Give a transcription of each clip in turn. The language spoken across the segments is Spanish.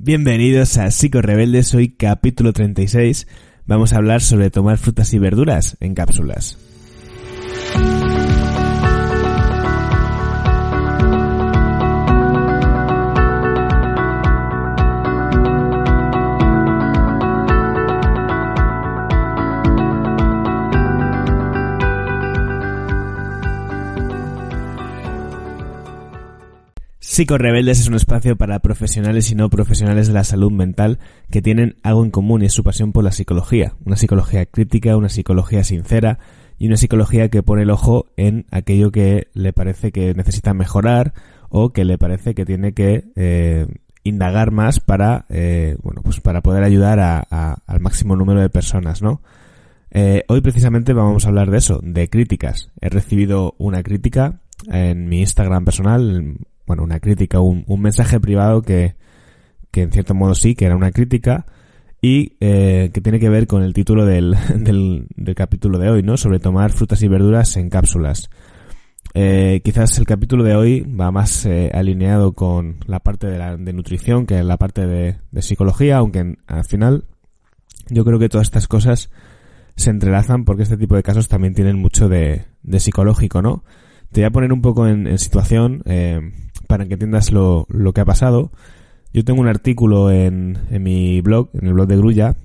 Bienvenidos a Psico Rebeldes, hoy capítulo 36. Vamos a hablar sobre tomar frutas y verduras en cápsulas. Rebeldes es un espacio para profesionales y no profesionales de la salud mental que tienen algo en común y es su pasión por la psicología. Una psicología crítica, una psicología sincera y una psicología que pone el ojo en aquello que le parece que necesita mejorar o que le parece que tiene que eh, indagar más para, eh, bueno, pues para poder ayudar al máximo número de personas, ¿no? Eh, hoy precisamente vamos a hablar de eso, de críticas. He recibido una crítica en mi Instagram personal, bueno, una crítica, un, un mensaje privado que, que en cierto modo sí, que era una crítica y eh, que tiene que ver con el título del, del, del, capítulo de hoy, ¿no? Sobre tomar frutas y verduras en cápsulas. Eh, quizás el capítulo de hoy va más eh, alineado con la parte de, la, de nutrición que la parte de, de psicología, aunque al final yo creo que todas estas cosas se entrelazan porque este tipo de casos también tienen mucho de, de psicológico, ¿no? Te voy a poner un poco en, en situación. Eh, para que entiendas lo, lo que ha pasado, yo tengo un artículo en, en mi blog, en el blog de Grulla,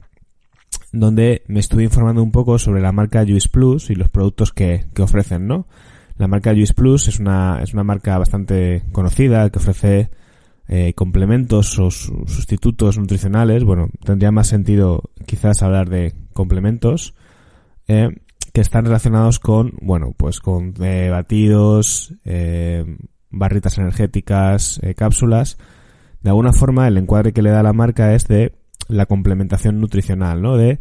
donde me estuve informando un poco sobre la marca Juice Plus y los productos que, que ofrecen, ¿no? La marca Juice Plus es una, es una marca bastante conocida que ofrece eh, complementos o sustitutos nutricionales. Bueno, tendría más sentido quizás hablar de complementos eh, que están relacionados con, bueno, pues con eh, batidos, eh, barritas energéticas, eh, cápsulas. De alguna forma, el encuadre que le da la marca es de la complementación nutricional, ¿no? De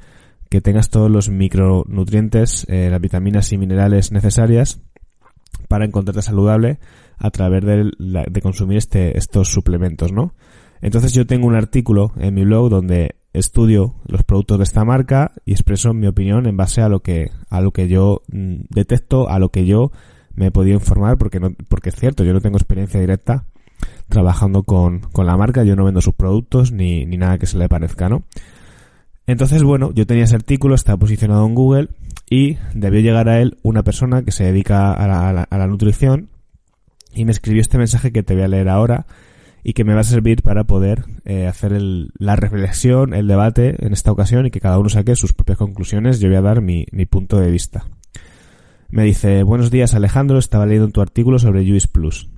que tengas todos los micronutrientes, eh, las vitaminas y minerales necesarias para encontrarte saludable a través de, de consumir este, estos suplementos, ¿no? Entonces yo tengo un artículo en mi blog donde estudio los productos de esta marca y expreso mi opinión en base a lo que, a lo que yo mm, detecto, a lo que yo me he podido informar porque no, porque es cierto, yo no tengo experiencia directa trabajando con, con la marca, yo no vendo sus productos ni, ni nada que se le parezca, ¿no? Entonces, bueno, yo tenía ese artículo, está posicionado en Google y debió llegar a él una persona que se dedica a la, a la, nutrición y me escribió este mensaje que te voy a leer ahora y que me va a servir para poder eh, hacer el, la reflexión, el debate en esta ocasión y que cada uno saque sus propias conclusiones. Yo voy a dar mi, mi punto de vista. Me dice, buenos días Alejandro, estaba leyendo tu artículo sobre Juice Plus.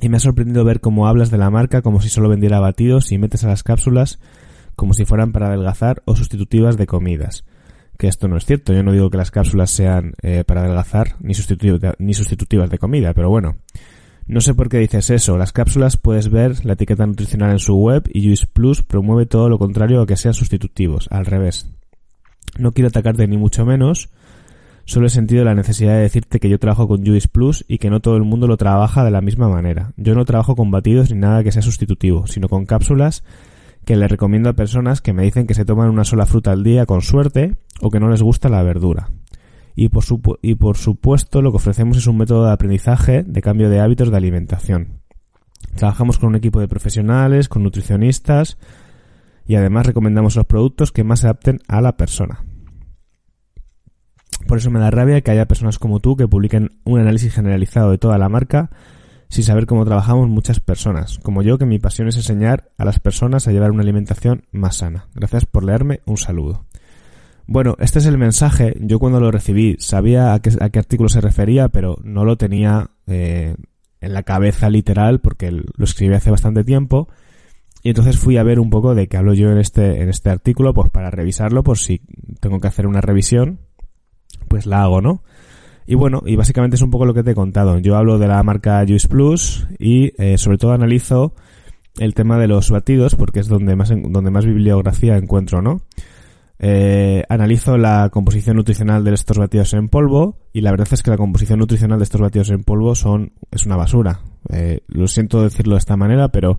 Y me ha sorprendido ver cómo hablas de la marca como si solo vendiera batidos y metes a las cápsulas como si fueran para adelgazar o sustitutivas de comidas. Que esto no es cierto, yo no digo que las cápsulas sean eh, para adelgazar ni, ni sustitutivas de comida, pero bueno. No sé por qué dices eso, las cápsulas puedes ver la etiqueta nutricional en su web y Juice Plus promueve todo lo contrario a que sean sustitutivos, al revés. No quiero atacarte ni mucho menos, Solo he sentido la necesidad de decirte que yo trabajo con Juice Plus y que no todo el mundo lo trabaja de la misma manera. Yo no trabajo con batidos ni nada que sea sustitutivo, sino con cápsulas que le recomiendo a personas que me dicen que se toman una sola fruta al día con suerte o que no les gusta la verdura. Y por, y por supuesto lo que ofrecemos es un método de aprendizaje de cambio de hábitos de alimentación. Trabajamos con un equipo de profesionales, con nutricionistas y además recomendamos los productos que más se adapten a la persona. Por eso me da rabia que haya personas como tú que publiquen un análisis generalizado de toda la marca sin saber cómo trabajamos muchas personas, como yo que mi pasión es enseñar a las personas a llevar una alimentación más sana. Gracias por leerme, un saludo. Bueno, este es el mensaje. Yo cuando lo recibí sabía a qué, a qué artículo se refería, pero no lo tenía eh, en la cabeza literal porque lo escribí hace bastante tiempo. Y entonces fui a ver un poco de qué hablo yo en este, en este artículo, pues para revisarlo por si tengo que hacer una revisión pues la hago, ¿no? Y bueno, y básicamente es un poco lo que te he contado. Yo hablo de la marca Juice Plus y eh, sobre todo analizo el tema de los batidos porque es donde más, donde más bibliografía encuentro, ¿no? Eh, analizo la composición nutricional de estos batidos en polvo y la verdad es que la composición nutricional de estos batidos en polvo son es una basura. Eh, lo siento decirlo de esta manera, pero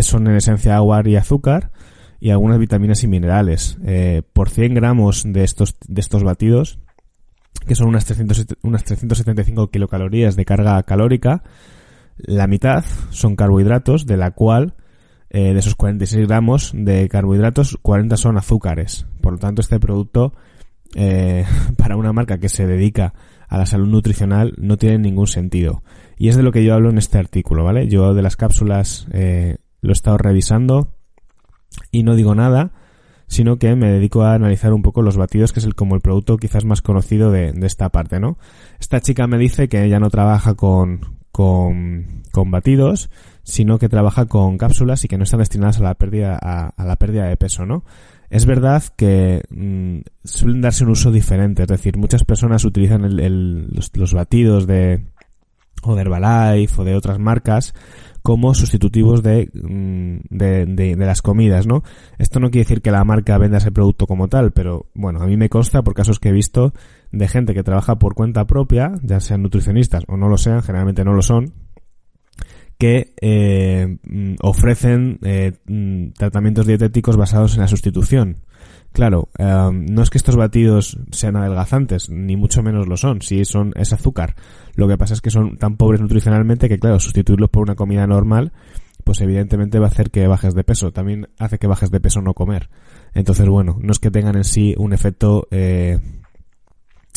son en esencia agua y azúcar y algunas vitaminas y minerales. por 100 gramos de estos de estos batidos que son unas, 300, unas 375 kilocalorías de carga calórica. La mitad son carbohidratos, de la cual eh, de esos 46 gramos de carbohidratos, 40 son azúcares. Por lo tanto, este producto, eh, para una marca que se dedica a la salud nutricional, no tiene ningún sentido. Y es de lo que yo hablo en este artículo, ¿vale? Yo de las cápsulas eh, lo he estado revisando y no digo nada, sino que me dedico a analizar un poco los batidos, que es el, como el producto quizás más conocido de, de esta parte, ¿no? Esta chica me dice que ella no trabaja con, con, con batidos, sino que trabaja con cápsulas y que no están destinadas a la pérdida, a, la pérdida de peso, ¿no? Es verdad que mm, suelen darse un uso diferente, es decir, muchas personas utilizan los, batidos de o de Herbalife o de otras marcas como sustitutivos de, mm, de, de, las comidas, ¿no? Esto no quiere decir que la marca venda ese producto como tal, pero bueno, a mí me consta por casos que he visto de gente que trabaja por cuenta propia, ya sean nutricionistas o no lo sean, generalmente no lo son, que eh, mm, ofrecen eh, mm, tratamientos dietéticos basados en la sustitución. Claro, eh, no es que estos batidos sean adelgazantes, ni mucho menos lo son, si son es azúcar. Lo que pasa es que son tan pobres nutricionalmente que, claro, sustituirlos por una comida normal, pues evidentemente va a hacer que bajes de peso. También hace que bajes de peso no comer. Entonces, bueno, no es que tengan en sí un efecto eh,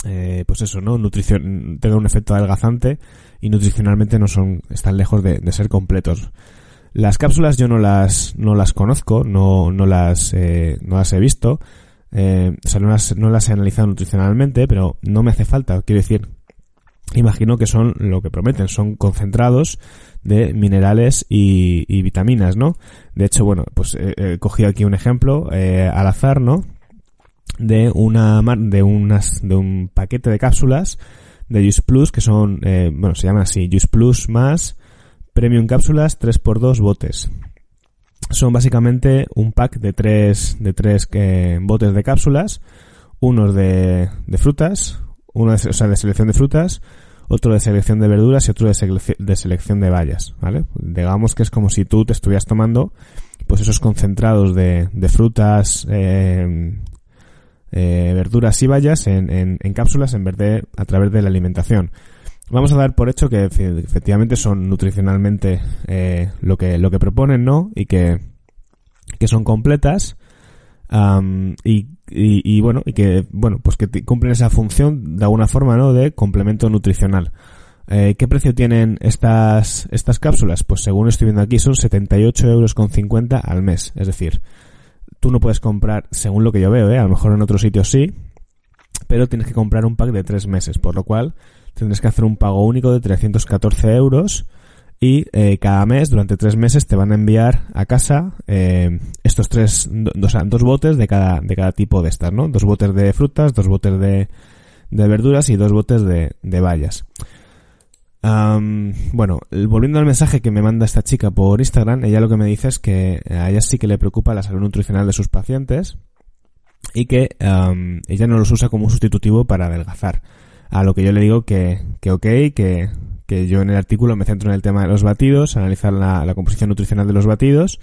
eh, pues eso, ¿no? Nutrición, tenga un efecto adelgazante y nutricionalmente no son, están lejos de, ser completos. Las cápsulas yo no las, no las conozco, no, no las, eh, no las he visto, eh, o sea, no las, no las he analizado nutricionalmente, pero no me hace falta, quiero decir, imagino que son lo que prometen, son concentrados de minerales y, y vitaminas, ¿no? De hecho, bueno, pues he cogido aquí un ejemplo eh, al azar, ¿no? de una de unas de un paquete de cápsulas de Juice Plus que son eh, bueno se llaman así Juice Plus más Premium cápsulas 3x2 botes son básicamente un pack de tres de tres eh, botes de cápsulas unos de, de frutas uno de, selección de frutas otro de selección de verduras y otro de, de selección de bayas vale digamos que es como si tú te estuvieras tomando pues esos concentrados de, de frutas eh, eh, verduras y bayas en, en, cápsulas en vez de a través de la alimentación. Vamos a dar por hecho que efectivamente son nutricionalmente eh, lo que lo que proponen, ¿no? Y que, que son completas y, y, bueno y que bueno pues que cumplen esa función de alguna forma, ¿no? De complemento nutricional. Eh, ¿Qué precio tienen estas, estas cápsulas? Pues según estoy viendo aquí son 78 euros con 50 al mes. Es decir, tú no puedes comprar, según lo que yo veo, ¿eh? a lo mejor en otros sitios sí, pero tienes que comprar un pack de tres meses, por lo cual tendrás que hacer un pago único de 314 euros y eh, cada mes, durante tres meses, te van a enviar a casa eh, estos tres, dos, dos botes de cada, de cada tipo de estas, ¿no? Dos botes de frutas, dos botes de, de verduras y dos botes de, de bayas bueno, volviendo al mensaje que me manda esta chica por Instagram, ella lo que me dice es que a ella sí que le preocupa la salud nutricional de sus pacientes y que ella no los usa como un sustitutivo para adelgazar. A lo que yo le digo que, que ok, que, que yo en el artículo me centro en el tema de los batidos, analizar la, la composición nutricional de los batidos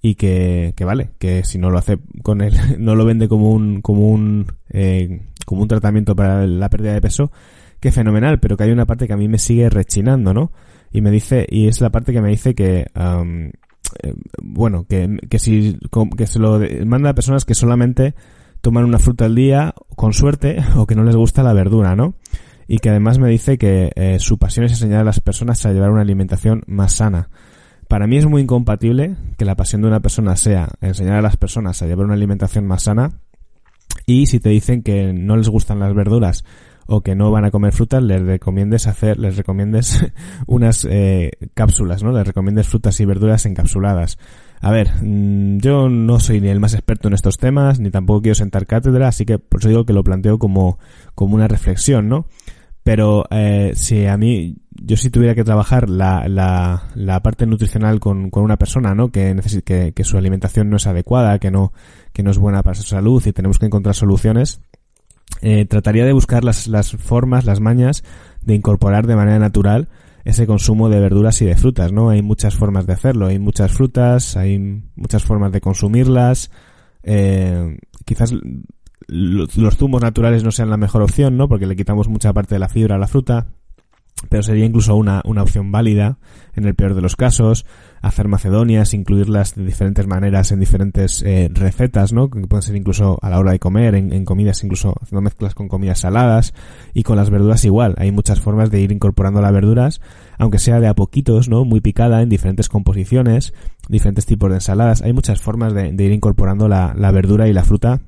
y que, que vale, que si no lo hace con él, no lo vende como un, como un, eh, como un tratamiento para la pérdida de peso, qué fenomenal, pero que hay una parte que a mí me sigue rechinando, ¿no? Y me dice, y es la parte que me dice que, eh, bueno, que, que si, que se lo manda a personas que solamente toman una fruta al día, con suerte, o que no les gusta la verdura, ¿no? Y que además me dice que eh, su pasión es enseñar a las personas a llevar una alimentación más sana. Para mí es muy incompatible que la pasión de una persona sea enseñar a las personas a llevar una alimentación más sana y si te dicen que no les gustan las verduras o que no van a comer frutas, les recomiendes hacer, les recomiendes unas eh, cápsulas, ¿no? Les recomiendes frutas y verduras encapsuladas. A ver, mm, yo no soy ni el más experto en estos temas, ni tampoco quiero sentar cátedra, así que por eso digo que lo planteo como, como una reflexión, ¿no? Pero eh, si a mí, yo si tuviera que trabajar la, la, la parte nutricional con, con una persona, ¿no? Que, que, que su alimentación no es adecuada, que no, que no es buena para su salud y tenemos que encontrar soluciones, eh, trataría de buscar las, las formas, las mañas de incorporar de manera natural ese consumo de verduras y de frutas, ¿no? Hay muchas formas de hacerlo, hay muchas frutas, hay muchas formas de consumirlas, eh, quizás los zumos naturales no sean la mejor opción, ¿no? Porque le quitamos mucha parte de la fibra a la fruta. Pero sería incluso una, una opción válida en el peor de los casos, hacer macedonias, incluirlas de diferentes maneras en diferentes eh, recetas, ¿no? Que pueden ser incluso a la hora de comer, en, en, comidas incluso haciendo mezclas con comidas saladas y con las verduras igual. Hay muchas formas de ir incorporando las verduras, aunque sea de a poquitos, ¿no? Muy picada en diferentes composiciones, diferentes tipos de ensaladas. Hay muchas formas de, de ir incorporando la, la verdura y la fruta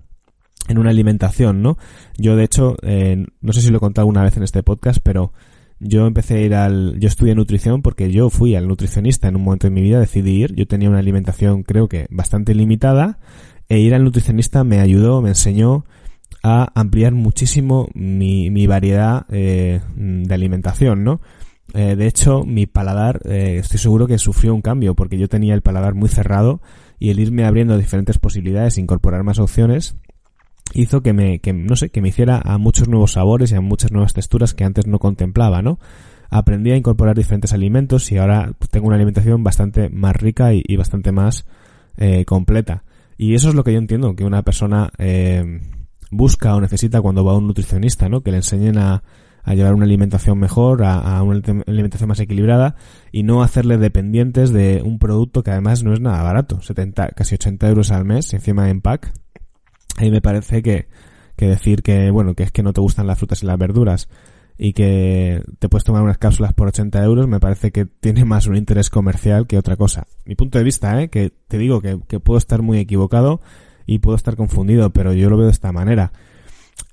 en una alimentación, ¿no? Yo de hecho, eh, no sé si lo he contado alguna vez en este podcast, pero yo empecé a ir al, yo estudié nutrición porque yo fui al nutricionista en un momento de mi vida, decidí ir, yo tenía una alimentación creo que bastante limitada, e ir al nutricionista me ayudó, me enseñó a ampliar muchísimo mi, mi variedad eh, de alimentación, ¿no? Eh, de hecho, mi paladar, eh, estoy seguro que sufrió un cambio porque yo tenía el paladar muy cerrado y el irme abriendo diferentes posibilidades, incorporar más opciones, hizo que me, que, no sé, que me hiciera a muchos nuevos sabores y a muchas nuevas texturas que antes no contemplaba, ¿no? Aprendí a incorporar diferentes alimentos y ahora tengo una alimentación bastante más rica y, bastante más eh, completa. Y eso es lo que yo entiendo que una persona eh, busca o necesita cuando va a un nutricionista, ¿no? Que le enseñen a, llevar una alimentación mejor, a, a, una alimentación más equilibrada y no hacerle dependientes de un producto que además no es nada barato, 70, casi 80 euros al mes encima de empaque ahí me parece que, que decir que, bueno, que es que no te gustan las frutas y las verduras y que te puedes tomar unas cápsulas por 80 euros, me parece que tiene más un interés comercial que otra cosa. Mi punto de vista, ¿eh? que te digo que, que puedo estar muy equivocado y puedo estar confundido, pero yo lo veo de esta manera.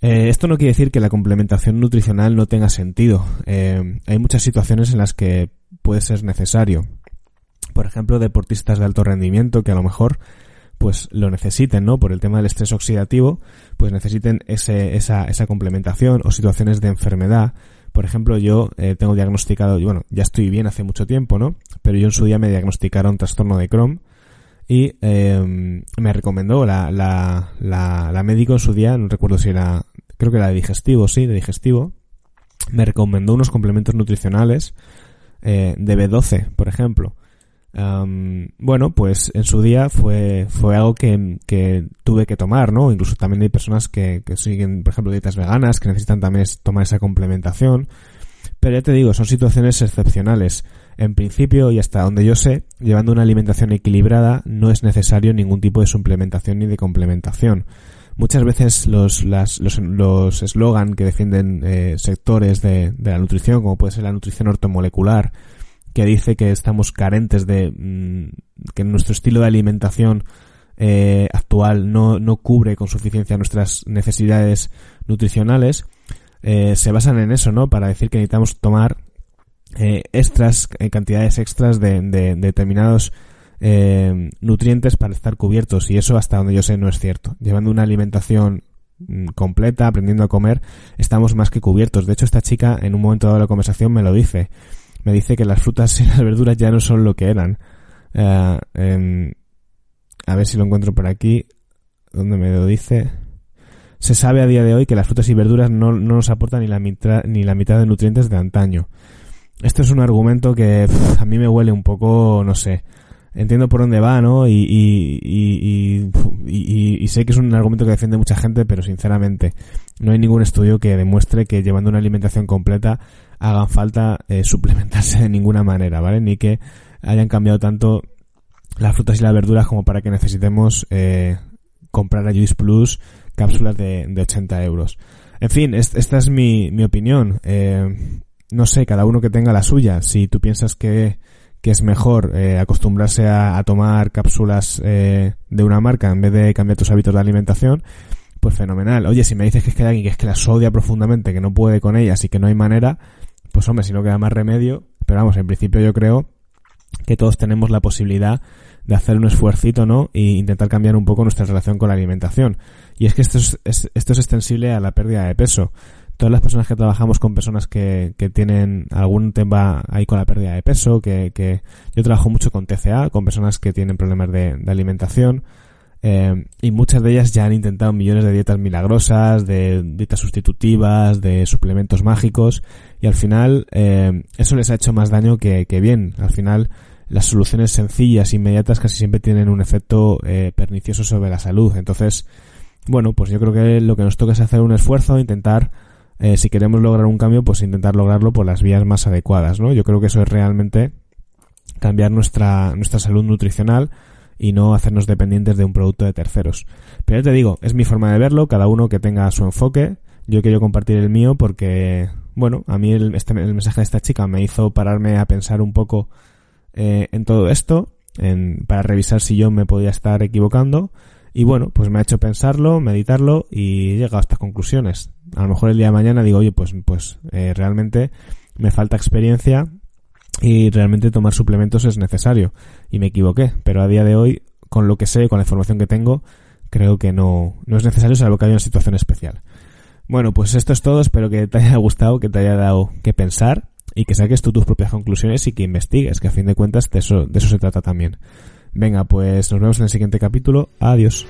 Eh, esto no quiere decir que la complementación nutricional no tenga sentido. Eh, hay muchas situaciones en las que puede ser necesario. Por ejemplo, deportistas de alto rendimiento que a lo mejor pues lo necesiten, ¿no? Por el tema del estrés oxidativo, pues necesiten ese, esa, esa complementación o situaciones de enfermedad. Por ejemplo, yo eh, tengo diagnosticado, bueno, ya estoy bien hace mucho tiempo, ¿no? Pero yo en su día me diagnosticaron trastorno de Crohn y eh, me recomendó la, la, la, la médico en su día, no recuerdo si era, creo que era de digestivo, sí, de digestivo, me recomendó unos complementos nutricionales eh, de B12, por ejemplo Um, bueno, pues en su día fue, fue algo que, que, tuve que tomar, ¿no? Incluso también hay personas que, que siguen, por ejemplo, dietas veganas, que necesitan también tomar esa complementación. Pero ya te digo, son situaciones excepcionales. En principio, y hasta donde yo sé, llevando una alimentación equilibrada, no es necesario ningún tipo de suplementación ni de complementación. Muchas veces los las, los los eslogan que defienden eh, sectores de, de la nutrición, como puede ser la nutrición ortomolecular, que dice que estamos carentes de mm, que nuestro estilo de alimentación eh, actual no, no cubre con suficiencia nuestras necesidades nutricionales, eh, se basan en eso, ¿no? Para decir que necesitamos tomar eh, extras, eh, cantidades extras de, de, de determinados eh, nutrientes para estar cubiertos y eso hasta donde yo sé no es cierto. Llevando una alimentación mm, completa, aprendiendo a comer, estamos más que cubiertos. De hecho, esta chica en un momento dado de la conversación me lo dice me dice que las frutas y las verduras ya no son lo que eran. Eh, a ver si lo encuentro por aquí. ¿Dónde me lo dice? Se sabe a día de hoy que las frutas y verduras no, no nos aportan ni la, mitad, ni la mitad de nutrientes de antaño. Esto es un argumento que a mí me huele un poco, no sé. Entiendo por dónde va, ¿no? Y, y, y, y, sé que es un argumento que defiende mucha gente, pero sinceramente no hay ningún estudio que demuestre que llevando una alimentación completa hagan falta eh, suplementarse de ninguna manera, ¿vale? Ni que hayan cambiado tanto las frutas y las verduras como para que necesitemos eh, comprar a Juice Plus cápsulas de, de 80 euros. En fin, es, esta es mi, mi opinión. Eh, no sé, cada uno que tenga la suya. Si tú piensas que, que es mejor eh, acostumbrarse a, a, tomar cápsulas eh, de una marca en vez de cambiar tus hábitos de alimentación, pues fenomenal. Oye, si me dices que es que hay alguien que es que las odia profundamente, que no puede con ellas y que no hay manera, pues hombre, si no queda más remedio, pero vamos, en principio yo creo que todos tenemos la posibilidad de hacer un esfuercito, ¿no? E intentar cambiar un poco nuestra relación con la alimentación. Y es que esto es, es, esto es extensible a la pérdida de peso. Todas las personas que trabajamos con personas que, que tienen algún tema ahí con la pérdida de peso, que, que yo trabajo mucho con TCA, con personas que tienen problemas de, de alimentación, eh, y muchas de ellas ya han intentado millones de dietas milagrosas, de dietas sustitutivas, de suplementos mágicos, y al final eh, eso les ha hecho más daño que, que, bien. Al final las soluciones sencillas, inmediatas, casi siempre tienen un efecto eh, pernicioso sobre la salud. Entonces, bueno, pues yo creo que lo que nos toca es hacer un esfuerzo, intentar eh, si queremos lograr un cambio, pues intentar lograrlo por las vías más adecuadas, ¿no? Yo creo que eso es realmente cambiar nuestra, nuestra salud nutricional y no hacernos dependientes de un producto de terceros. Pero ya te digo, es mi forma de verlo, cada uno que tenga su enfoque. Yo quiero compartir el mío porque, bueno, a mí el, este, el mensaje de esta chica me hizo pararme a pensar un poco eh, en todo esto, en, para revisar si yo me podía estar equivocando. Y bueno, pues me ha hecho pensarlo, meditarlo y he llegado a estas conclusiones. A lo mejor el día de mañana digo, oye, pues, pues eh, realmente me falta experiencia y realmente tomar suplementos es necesario. Y me equivoqué, pero a día de hoy, con lo que sé, con la información que tengo, creo que no, no es necesario salvo que haya una situación especial. Bueno, pues esto es todo, espero que te haya gustado, que te haya dado que pensar y que saques tú tus propias conclusiones y que investigues, que a fin de cuentas de eso, de eso se trata también. Venga, pues nos vemos en el siguiente capítulo. Adiós.